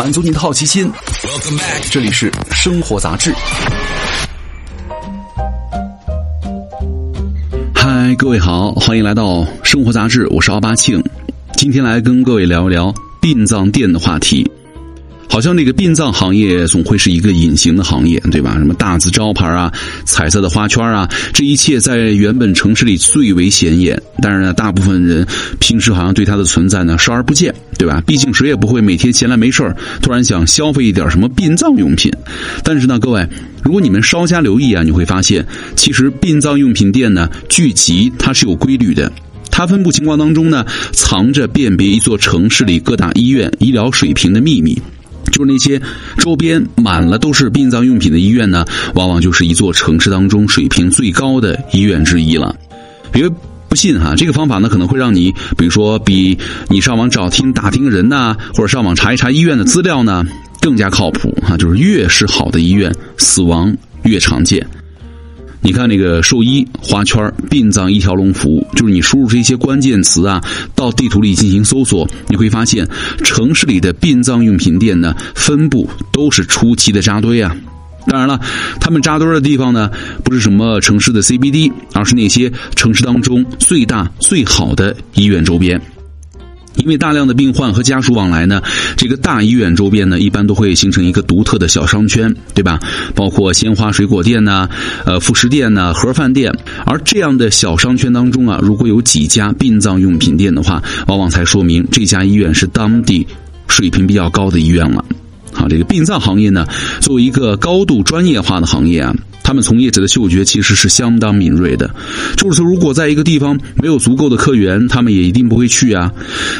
满足您的好奇心。这里是生活杂志。嗨，各位好，欢迎来到生活杂志，我是奥巴庆，今天来跟各位聊一聊殡葬店的话题。好像那个殡葬行业总会是一个隐形的行业，对吧？什么大字招牌啊、彩色的花圈啊，这一切在原本城市里最为显眼。但是呢，大部分人平时好像对它的存在呢视而不见，对吧？毕竟谁也不会每天闲来没事突然想消费一点什么殡葬用品。但是呢，各位，如果你们稍加留意啊，你会发现，其实殡葬用品店呢聚集它是有规律的，它分布情况当中呢藏着辨别一座城市里各大医院医疗水平的秘密。就是那些周边满了都是殡葬用品的医院呢，往往就是一座城市当中水平最高的医院之一了。别不信哈，这个方法呢可能会让你，比如说比你上网找听打听人呐，或者上网查一查医院的资料呢，更加靠谱哈。就是越是好的医院，死亡越常见。你看那个兽医花圈殡葬一条龙服务，就是你输入这些关键词啊，到地图里进行搜索，你会发现城市里的殡葬用品店呢，分布都是出奇的扎堆啊。当然了，他们扎堆的地方呢，不是什么城市的 CBD，而是那些城市当中最大最好的医院周边。因为大量的病患和家属往来呢，这个大医院周边呢，一般都会形成一个独特的小商圈，对吧？包括鲜花水果店呐，呃，副食店呐，盒饭店。而这样的小商圈当中啊，如果有几家殡葬用品店的话，往往才说明这家医院是当地水平比较高的医院了。好，这个殡葬行业呢，作为一个高度专业化的行业啊。他们从业者的嗅觉其实是相当敏锐的，就是说，如果在一个地方没有足够的客源，他们也一定不会去啊。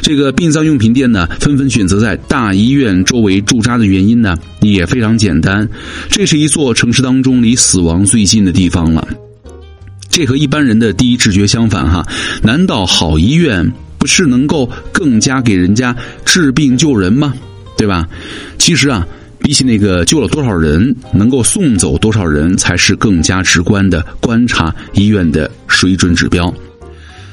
这个殡葬用品店呢，纷纷选择在大医院周围驻扎的原因呢，也非常简单，这是一座城市当中离死亡最近的地方了。这和一般人的第一直觉相反哈，难道好医院不是能够更加给人家治病救人吗？对吧？其实啊。比起那个救了多少人，能够送走多少人，才是更加直观的观察医院的水准指标。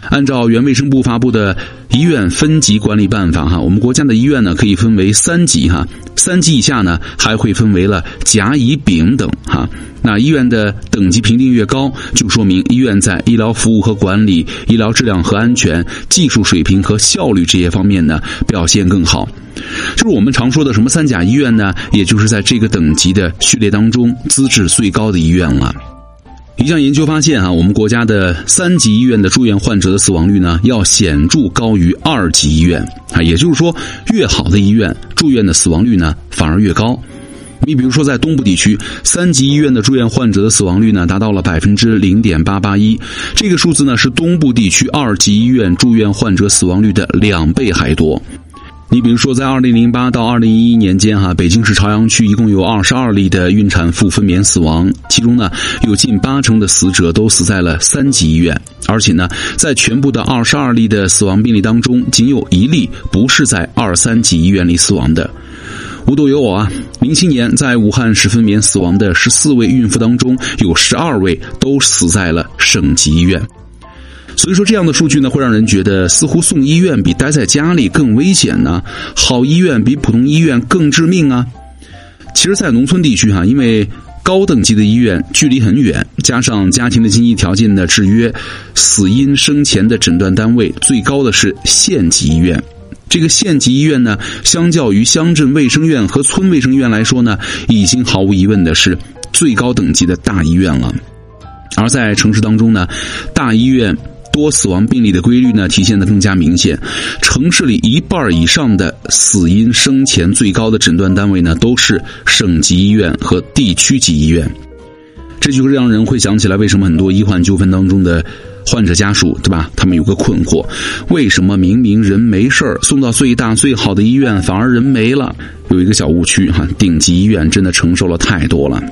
按照原卫生部发布的医院分级管理办法，哈，我们国家的医院呢可以分为三级，哈，三级以下呢还会分为了甲、乙、丙等，哈。那医院的等级评定越高，就说明医院在医疗服务和管理、医疗质量和安全、技术水平和效率这些方面呢表现更好。就是我们常说的什么三甲医院呢？也就是在这个等级的序列当中资质最高的医院了。一项研究发现啊，我们国家的三级医院的住院患者的死亡率呢，要显著高于二级医院啊。也就是说，越好的医院住院的死亡率呢，反而越高。你比如说，在东部地区，三级医院的住院患者的死亡率呢，达到了百分之零点八八一，这个数字呢，是东部地区二级医院住院患者死亡率的两倍还多。你比如说，在二零零八到二零一一年间，哈，北京市朝阳区一共有二十二例的孕产妇分娩死亡，其中呢，有近八成的死者都死在了三级医院，而且呢，在全部的二十二例的死亡病例当中，仅有一例不是在二三级医院里死亡的。无独有偶啊，零七年在武汉市分娩死亡的十四位孕妇当中，有十二位都死在了省级医院。所以说，这样的数据呢，会让人觉得似乎送医院比待在家里更危险呢。好医院比普通医院更致命啊。其实，在农村地区哈，因为高等级的医院距离很远，加上家庭的经济条件的制约，死因生前的诊断单位最高的是县级医院。这个县级医院呢，相较于乡镇卫生院和村卫生院来说呢，已经毫无疑问的是最高等级的大医院了。而在城市当中呢，大医院。多死亡病例的规律呢，体现的更加明显。城市里一半以上的死因生前最高的诊断单位呢，都是省级医院和地区级医院。这就让人会想起来，为什么很多医患纠纷当中的患者家属，对吧？他们有个困惑：为什么明明人没事儿，送到最大最好的医院，反而人没了？有一个小误区哈，顶级医院真的承受了太多了。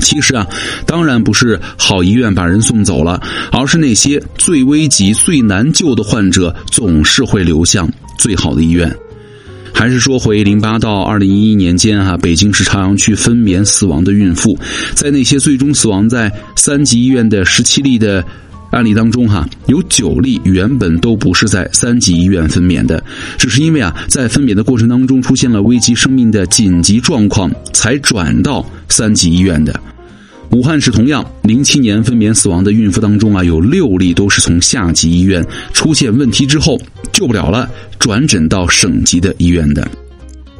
其实啊，当然不是好医院把人送走了，而是那些最危急、最难救的患者总是会流向最好的医院。还是说回零八到二零一一年间哈，北京市朝阳区分娩死亡的孕妇，在那些最终死亡在三级医院的十七例的案例当中哈，有九例原本都不是在三级医院分娩的，只是因为啊，在分娩的过程当中出现了危及生命的紧急状况，才转到三级医院的。武汉市同样，零七年分娩死亡的孕妇当中啊，有六例都是从下级医院出现问题之后救不了了，转诊到省级的医院的。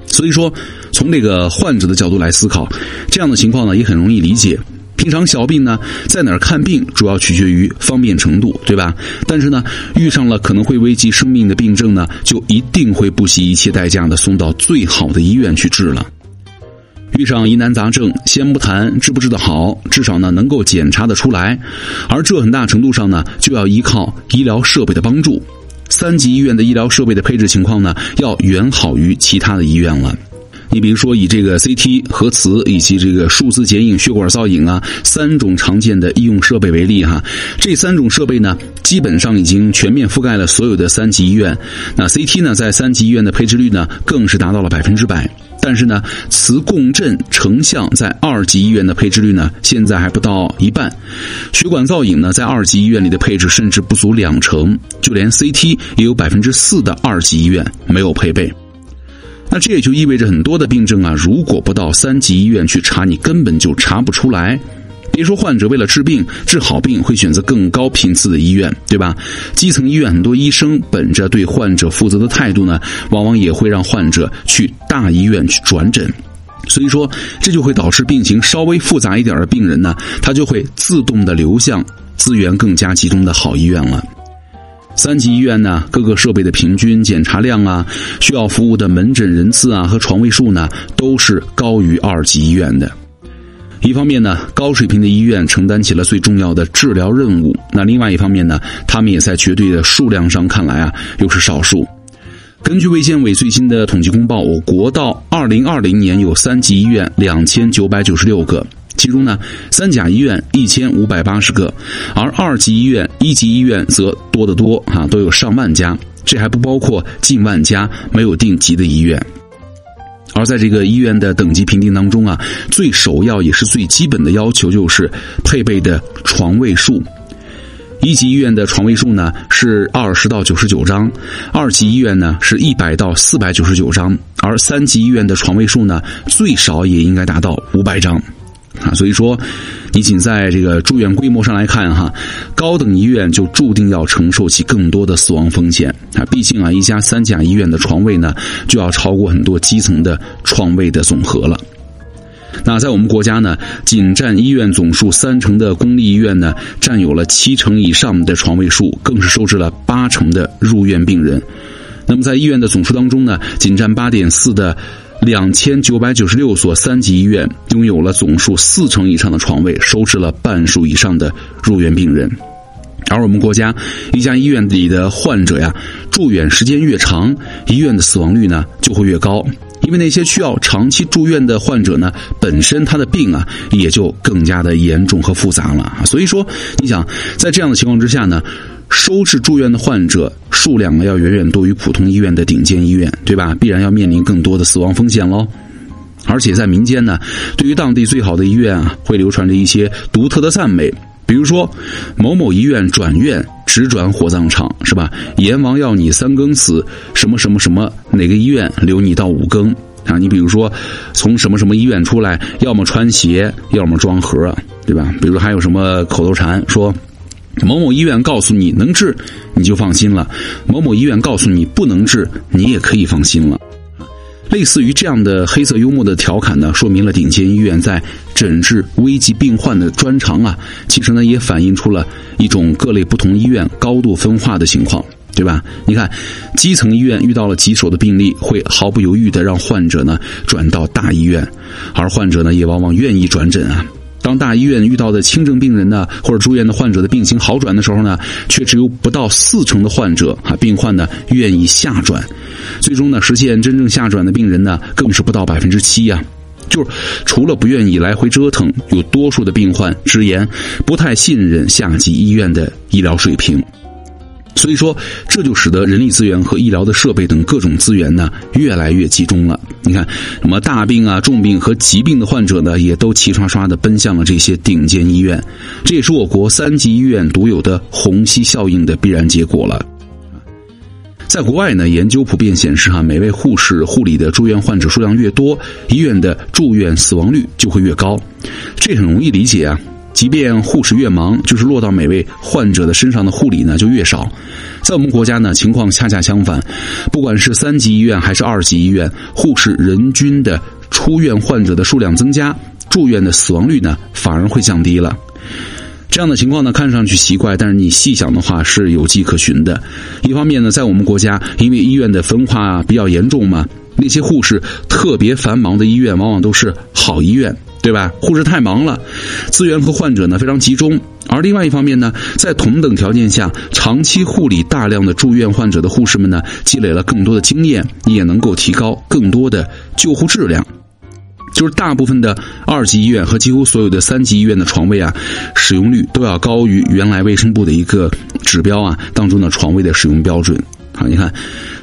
所以说，从这个患者的角度来思考，这样的情况呢，也很容易理解。平常小病呢，在哪儿看病主要取决于方便程度，对吧？但是呢，遇上了可能会危及生命的病症呢，就一定会不惜一切代价的送到最好的医院去治了。遇上疑难杂症，先不谈治不治得好，至少呢能够检查得出来，而这很大程度上呢，就要依靠医疗设备的帮助。三级医院的医疗设备的配置情况呢，要远好于其他的医院了。你比如说，以这个 CT、核磁以及这个数字剪影、血管造影啊三种常见的医用设备为例哈，这三种设备呢，基本上已经全面覆盖了所有的三级医院。那 CT 呢，在三级医院的配置率呢，更是达到了百分之百。但是呢，磁共振成像在二级医院的配置率呢，现在还不到一半。血管造影呢，在二级医院里的配置甚至不足两成，就连 CT 也有百分之四的二级医院没有配备。那这也就意味着很多的病症啊，如果不到三级医院去查，你根本就查不出来。别说患者为了治病、治好病会选择更高频次的医院，对吧？基层医院很多医生本着对患者负责的态度呢，往往也会让患者去大医院去转诊。所以说，这就会导致病情稍微复杂一点的病人呢，他就会自动的流向资源更加集中的好医院了。三级医院呢，各个设备的平均检查量啊，需要服务的门诊人次啊和床位数呢，都是高于二级医院的。一方面呢，高水平的医院承担起了最重要的治疗任务；那另外一方面呢，他们也在绝对的数量上看来啊，又是少数。根据卫健委最新的统计公报，我国到二零二零年有三级医院两千九百九十六个。其中呢，三甲医院一千五百八十个，而二级医院、一级医院则多得多啊，都有上万家。这还不包括近万家没有定级的医院。而在这个医院的等级评定当中啊，最首要也是最基本的要求就是配备的床位数。一级医院的床位数呢是二十到九十九张，二级医院呢是一百到四百九十九张，而三级医院的床位数呢最少也应该达到五百张。啊，所以说，你仅在这个住院规模上来看，哈，高等医院就注定要承受起更多的死亡风险啊。毕竟啊，一家三甲医院的床位呢，就要超过很多基层的床位的总和了。那在我们国家呢，仅占医院总数三成的公立医院呢，占有了七成以上的床位数，更是收治了八成的入院病人。那么在医院的总数当中呢，仅占八点四的。两千九百九十六所三级医院拥有了总数四成以上的床位，收治了半数以上的入院病人。而我们国家一家医院里的患者呀，住院时间越长，医院的死亡率呢就会越高。因为那些需要长期住院的患者呢，本身他的病啊也就更加的严重和复杂了。所以说，你想在这样的情况之下呢？收治住院的患者数量呢，要远远多于普通医院的顶尖医院，对吧？必然要面临更多的死亡风险喽。而且在民间呢，对于当地最好的医院啊，会流传着一些独特的赞美，比如说某某医院转院直转火葬场，是吧？阎王要你三更死，什么什么什么，哪个医院留你到五更啊？你比如说从什么什么医院出来，要么穿鞋，要么装盒，对吧？比如还有什么口头禅说。某某医院告诉你能治，你就放心了；某某医院告诉你不能治，你也可以放心了。类似于这样的黑色幽默的调侃呢，说明了顶尖医院在诊治危急病患的专长啊。其实呢，也反映出了一种各类不同医院高度分化的情况，对吧？你看，基层医院遇到了棘手的病例，会毫不犹豫的让患者呢转到大医院，而患者呢也往往愿意转诊啊。当大医院遇到的轻症病人呢，或者住院的患者的病情好转的时候呢，却只有不到四成的患者啊，病患呢愿意下转，最终呢实现真正下转的病人呢，更是不到百分之七呀。就是除了不愿意来回折腾，有多数的病患直言不太信任下级医院的医疗水平。所以说，这就使得人力资源和医疗的设备等各种资源呢越来越集中了。你看，什么大病啊、重病和疾病的患者呢，也都齐刷刷的奔向了这些顶尖医院。这也是我国三级医院独有的虹吸效应的必然结果了。在国外呢，研究普遍显示，哈，每位护士护理的住院患者数量越多，医院的住院死亡率就会越高。这很容易理解啊。即便护士越忙，就是落到每位患者的身上的护理呢就越少。在我们国家呢，情况恰恰相反，不管是三级医院还是二级医院，护士人均的出院患者的数量增加，住院的死亡率呢反而会降低了。这样的情况呢，看上去奇怪，但是你细想的话是有迹可循的。一方面呢，在我们国家，因为医院的分化比较严重嘛，那些护士特别繁忙的医院，往往都是好医院，对吧？护士太忙了，资源和患者呢非常集中。而另外一方面呢，在同等条件下，长期护理大量的住院患者的护士们呢，积累了更多的经验，也能够提高更多的救护质量。就是大部分的二级医院和几乎所有的三级医院的床位啊，使用率都要高于原来卫生部的一个指标啊当中的床位的使用标准。啊，你看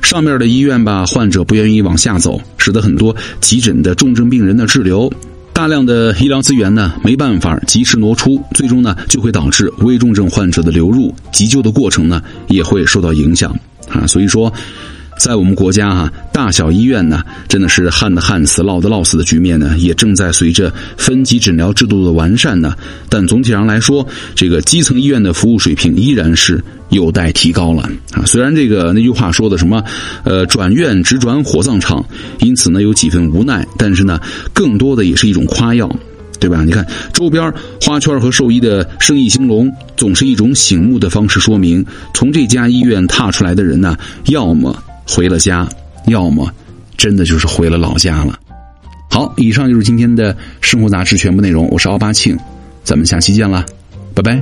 上面的医院吧，患者不愿意往下走，使得很多急诊的重症病人的滞留，大量的医疗资源呢没办法及时挪出，最终呢就会导致危重症患者的流入，急救的过程呢也会受到影响啊。所以说。在我们国家哈，大小医院呢，真的是旱的旱死，涝的涝死的局面呢，也正在随着分级诊疗制度的完善呢。但总体上来说，这个基层医院的服务水平依然是有待提高了啊。虽然这个那句话说的什么，呃，转院直转火葬场，因此呢有几分无奈，但是呢，更多的也是一种夸耀，对吧？你看周边花圈和兽医的生意兴隆，总是一种醒目的方式，说明从这家医院踏出来的人呢，要么。回了家，要么真的就是回了老家了。好，以上就是今天的生活杂志全部内容。我是奥巴庆，咱们下期见了，拜拜。